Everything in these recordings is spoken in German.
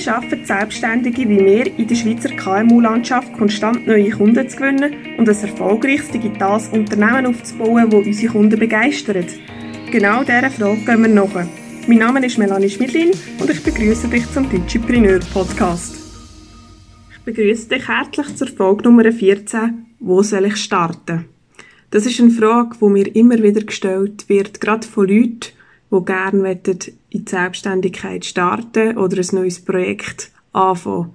Wie schaffen Selbstständige wie wir in der Schweizer KMU-Landschaft konstant neue Kunden zu gewinnen und ein erfolgreiches digitales Unternehmen aufzubauen, das unsere Kunden begeistert? Genau dieser Frage gehen wir nach. Mein Name ist Melanie Schmidlin und ich begrüße dich zum Digipreneur Podcast. Ich begrüße dich herzlich zur Folge Nummer 14. Wo soll ich starten? Das ist eine Frage, die mir immer wieder gestellt wird, gerade von Leuten, die gerne in die Selbstständigkeit starten oder ein neues Projekt anfangen.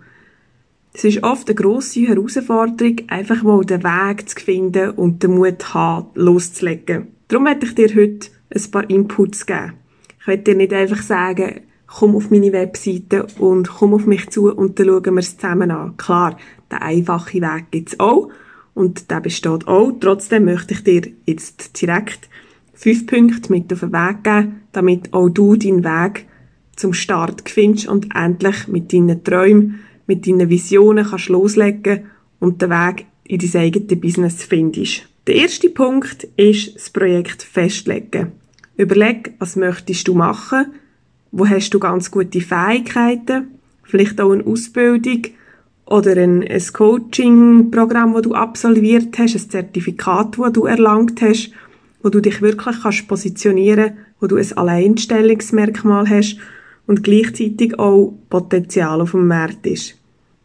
Es ist oft eine grosse Herausforderung, einfach mal den Weg zu finden und den Mut zu haben, loszulegen. Darum möchte ich dir heute ein paar Inputs geben. Ich möchte dir nicht einfach sagen, komm auf meine Webseite und komm auf mich zu und dann schauen wir es zusammen an. Klar, der einfache Weg gibt es auch und der besteht auch. Trotzdem möchte ich dir jetzt direkt fünf Punkte mit auf den Weg geben, damit auch du deinen Weg zum Start findest und endlich mit deinen Träumen, mit deinen Visionen kannst loslegen und den Weg in dein eigenes Business findest. Der erste Punkt ist das Projekt festlegen. Überleg, was möchtest du machen? Wo hast du ganz gute Fähigkeiten? Vielleicht auch eine Ausbildung oder ein, ein Coaching-Programm, das du absolviert hast, ein Zertifikat, das du erlangt hast wo du dich wirklich kannst positionieren, wo du ein Alleinstellungsmerkmal hast und gleichzeitig auch Potenzial auf dem Markt ist.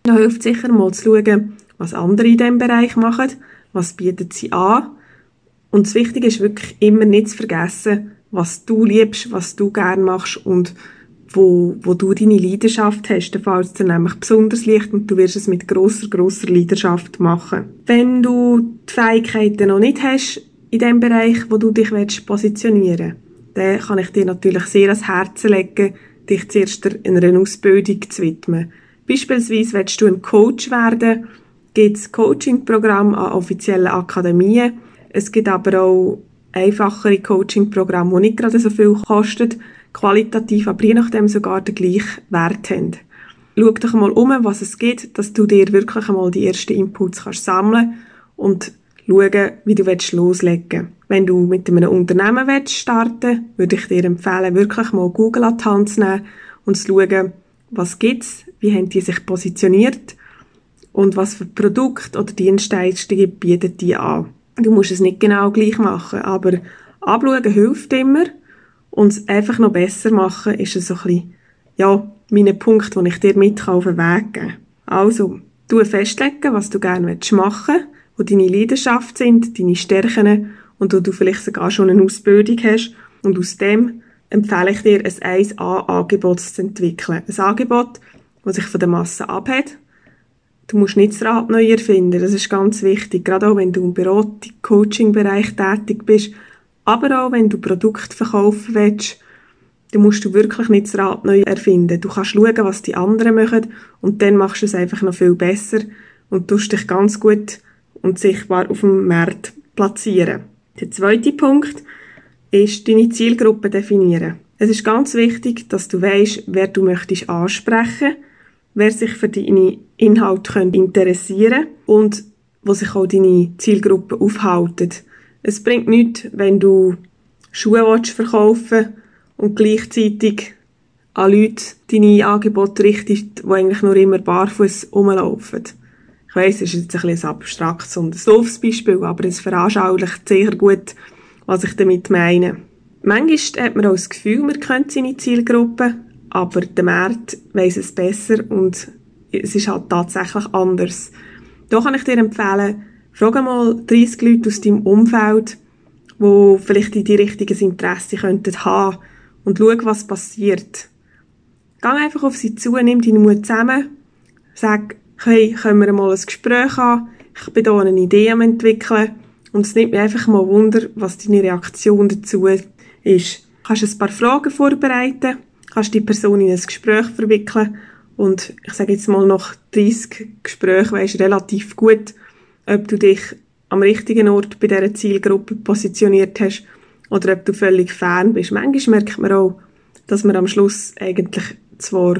Da hilft sicher mal zu schauen, was andere in diesem Bereich machen, was bieten sie an. Und das Wichtige ist wirklich immer nicht zu vergessen, was du liebst, was du gern machst und wo, wo du deine Leidenschaft hast. Dann fällt es dir nämlich besonders leicht und du wirst es mit grosser, grosser Leidenschaft machen. Wenn du die Fähigkeiten noch nicht hast, in dem Bereich, wo du dich willst, positionieren dann kann ich dir natürlich sehr ans Herzen legen, dich zuerst einer Ausbildung zu widmen. Beispielsweise willst du ein Coach werden, gibt es Coaching-Programme an offiziellen Akademien. Es gibt aber auch einfachere Coaching-Programme, die nicht gerade so viel kosten, qualitativ, aber je nachdem sogar den gleichen Wert haben. Schau doch mal um, was es gibt, dass du dir wirklich einmal die ersten Inputs kannst sammeln und schauen, wie du loslegen willst. Wenn du mit einem Unternehmen willst starten würde ich dir empfehlen, wirklich mal Google an die Hand zu nehmen und zu schauen, was gibt's, wie haben die sich positioniert und was für Produkte oder Dienstleistungen bieten die an. Du musst es nicht genau gleich machen, aber abschauen hilft immer und es einfach noch besser machen ist so ein bisschen, ja, meine Punkt, den ich dir mit auf den Weg geben kann. Also, du festlegen, was du gerne machen willst wo deine Leidenschaft sind, deine Stärken und wo du vielleicht sogar schon eine Ausbildung hast. Und aus dem empfehle ich dir, ein 1A-Angebot zu entwickeln. Ein Angebot, das sich von der Masse abhebt. Du musst nicht das Rad neu erfinden, das ist ganz wichtig, gerade auch wenn du im Beratung, Coaching-Bereich tätig bist, aber auch wenn du Produkte verkaufen willst, dann musst du wirklich nicht das Rad neu erfinden. Du kannst schauen, was die anderen machen und dann machst du es einfach noch viel besser und tust dich ganz gut und sichtbar auf dem Markt platzieren. Der zweite Punkt ist deine Zielgruppe definieren. Es ist ganz wichtig, dass du weißt, wer du möchtest ansprechen, wer sich für deine Inhalte interessieren und wo sich auch deine Zielgruppe aufhalten. Es bringt nichts, wenn du Schuhe verkaufen und gleichzeitig an Leute deine Angebote richtest, die eigentlich nur immer barfuß rumlaufen. Ich weiss, es ist jetzt ein, bisschen ein abstraktes und ein doofes Beispiel, aber es veranschaulicht sehr gut, was ich damit meine. Manchmal hat man auch das Gefühl, man kennt seine Zielgruppe, aber der Markt weiss es besser und es ist halt tatsächlich anders. Da kann ich dir empfehlen, frag mal 30 Leute aus deinem Umfeld, die vielleicht in die richtiges Interesse könnten haben und schau, was passiert. Geh einfach auf sie zu, nimm deinen Mut zusammen, sag, hey, können wir mal ein Gespräch haben? Ich bin hier eine Idee am entwickeln. Und es nimmt mich einfach mal Wunder, was deine Reaktion dazu ist. Kannst ein paar Fragen vorbereiten, kannst die Person in ein Gespräch verwickeln und ich sage jetzt mal nach 30 Gesprächen weisst relativ gut, ob du dich am richtigen Ort bei dieser Zielgruppe positioniert hast oder ob du völlig fern bist. Manchmal merkt man auch, dass man am Schluss eigentlich zwar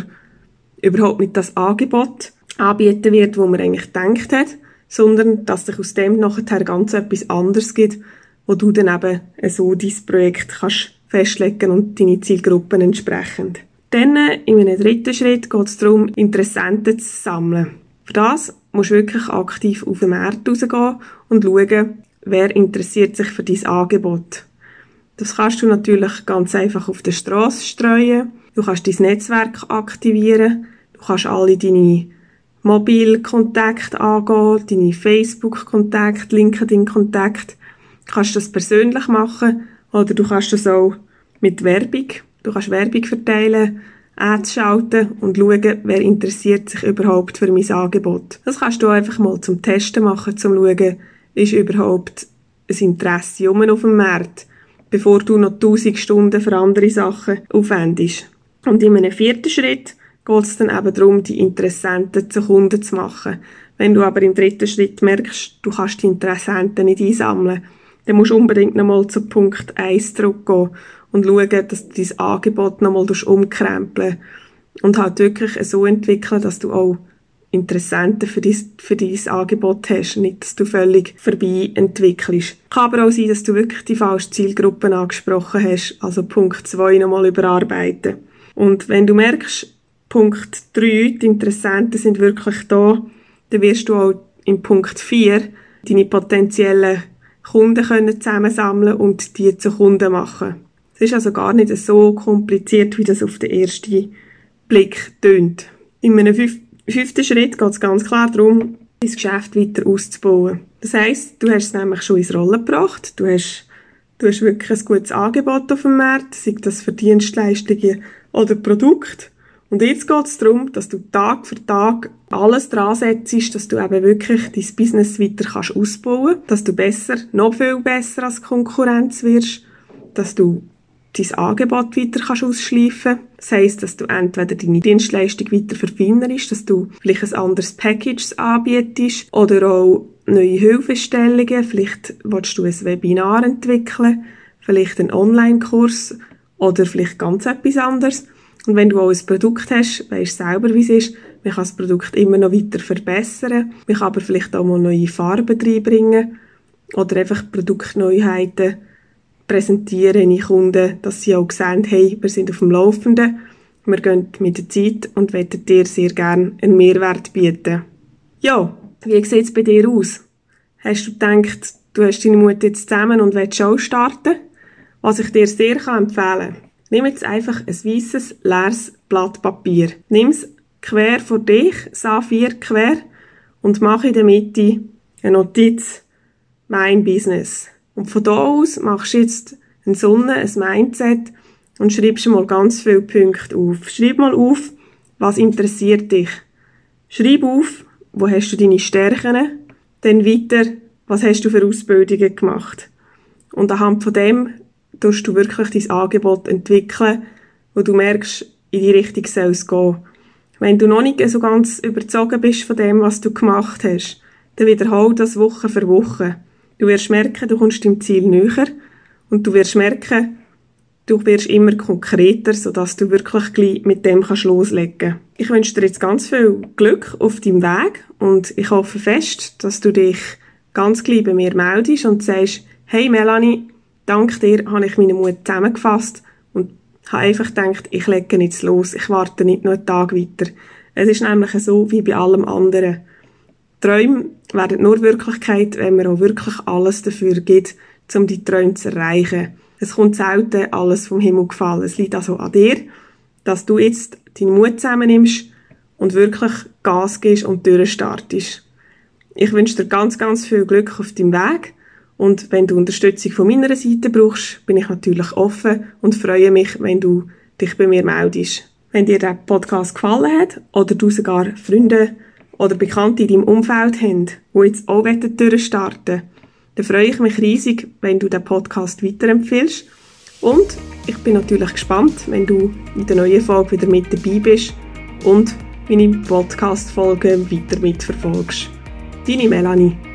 überhaupt nicht das Angebot anbieten wird, wo man eigentlich gedacht hat, sondern dass sich aus dem nachher ganz etwas anderes gibt, wo du dann eben so dein Projekt kannst festlegen und deine Zielgruppen entsprechend. Dann, in einem dritten Schritt, geht es darum, Interessenten zu sammeln. Für das musst du wirklich aktiv auf den Markt rausgehen und schauen, wer interessiert sich für dein Angebot. Das kannst du natürlich ganz einfach auf der Straße streuen. Du kannst dein Netzwerk aktivieren. Du kannst alle deine Mobilkontakte angehen, deine Facebook-Kontakte, LinkedIn-Kontakte. Du kannst das persönlich machen oder du kannst das auch mit Werbung. Du kannst Werbung verteilen, Ads schalten und schauen, wer interessiert sich überhaupt für mein Angebot. Das kannst du einfach mal zum Testen machen, zum schauen, ist überhaupt ein Interesse um auf dem Markt, bevor du noch tausend Stunden für andere Sachen aufwendest. Und in einem vierten Schritt geht es dann eben darum, die Interessenten zu Kunden zu machen. Wenn du aber im dritten Schritt merkst, du kannst die Interessenten nicht einsammeln, dann musst du unbedingt nochmal zu Punkt 1 zurückgehen und schauen, dass du dein Angebot nochmal umkrempeln und halt wirklich so entwickeln, dass du auch Interessenten für dein, für dein Angebot hast, nicht, dass du völlig vorbei entwickelst. Kann aber auch sein, dass du wirklich die falsche Zielgruppen angesprochen hast, also Punkt 2 nochmal überarbeiten. Und wenn du merkst, Punkt 3, die Interessenten sind wirklich da, dann wirst du auch in Punkt 4 deine potenziellen Kunden können zusammensammeln und die zu Kunden machen. Es ist also gar nicht so kompliziert, wie das auf den ersten Blick tönt. In einem fünften Schritt geht es ganz klar darum, das Geschäft weiter auszubauen. Das heisst, du hast es nämlich schon ins Rollen gebracht, du hast, du hast wirklich ein gutes Angebot auf dem Markt, sei das für Dienstleistungen oder Produkte. Und jetzt geht es darum, dass du Tag für Tag alles dran setzt, dass du eben wirklich dein Business weiter kannst ausbauen kannst, dass du besser, noch viel besser als Konkurrenz wirst, dass du dein Angebot weiter kannst ausschleifen Das heisst, dass du entweder deine Dienstleistung weiter verfeinerst, dass du vielleicht ein anderes Package anbietest oder auch neue Hilfestellungen. Vielleicht willst du ein Webinar entwickeln, vielleicht einen Online-Kurs oder vielleicht ganz etwas anderes. Und wenn du auch ein Produkt hast, weißt du selber, wie es ist, man kann das Produkt immer noch weiter verbessern. Man kann aber vielleicht auch mal neue Farben reinbringen oder einfach Produktneuheiten präsentieren in die Kunden, dass sie auch sehen, hey, wir sind auf dem Laufenden, wir gehen mit der Zeit und wollen dir sehr gerne einen Mehrwert bieten. Ja, wie sieht es bei dir aus? Hast du gedacht, du hast deine Mutter jetzt zusammen und willst auch starten? Was ich dir sehr empfehlen kann, Nimm jetzt einfach ein weißes, leeres Blatt Papier. Nimm es quer vor dich, A4 quer, und mach in der Mitte eine Notiz, mein Business. Und von da aus machst du jetzt eine Sonne, ein Mindset und schreibst mal ganz viele Punkte auf. Schreib mal auf, was interessiert dich. Schreib auf, wo hast du deine Stärken, dann weiter, was hast du für Ausbildungen gemacht. Und anhand von dem tust du wirklich dein Angebot entwickeln, wo du merkst, in die Richtung soll es gehen. Wenn du noch nicht so ganz überzogen bist von dem, was du gemacht hast, dann wiederhol das Woche für Woche. Du wirst merken, du kommst dem Ziel näher und du wirst merken, du wirst immer konkreter, sodass du wirklich gleich mit dem kannst loslegen Ich wünsche dir jetzt ganz viel Glück auf deinem Weg und ich hoffe fest, dass du dich ganz gleich bei mir meldest und sagst, hey Melanie, Dank dir habe ich meinen Mut zusammengefasst und habe einfach gedacht, ich lege jetzt los, ich warte nicht nur einen Tag weiter. Es ist nämlich so wie bei allem anderen. Träume werden nur Wirklichkeit, wenn man auch wirklich alles dafür gibt, um die Träume zu erreichen. Es kommt selten alles vom Himmel gefallen. Es liegt also an dir, dass du jetzt deinen Mut zusammennimmst und wirklich Gas gibst und durchstartest. Ich wünsche dir ganz, ganz viel Glück auf deinem Weg und wenn du Unterstützung von meiner Seite brauchst, bin ich natürlich offen und freue mich, wenn du dich bei mir meldest. Wenn dir der Podcast gefallen hat oder du sogar Freunde oder Bekannte in deinem Umfeld haben, die jetzt auch durchstarten dann freue ich mich riesig, wenn du den Podcast weiterempfiehlst. Und ich bin natürlich gespannt, wenn du in der neuen Folge wieder mit dabei bist und meine Podcast-Folgen weiter mitverfolgst. Deine Melanie.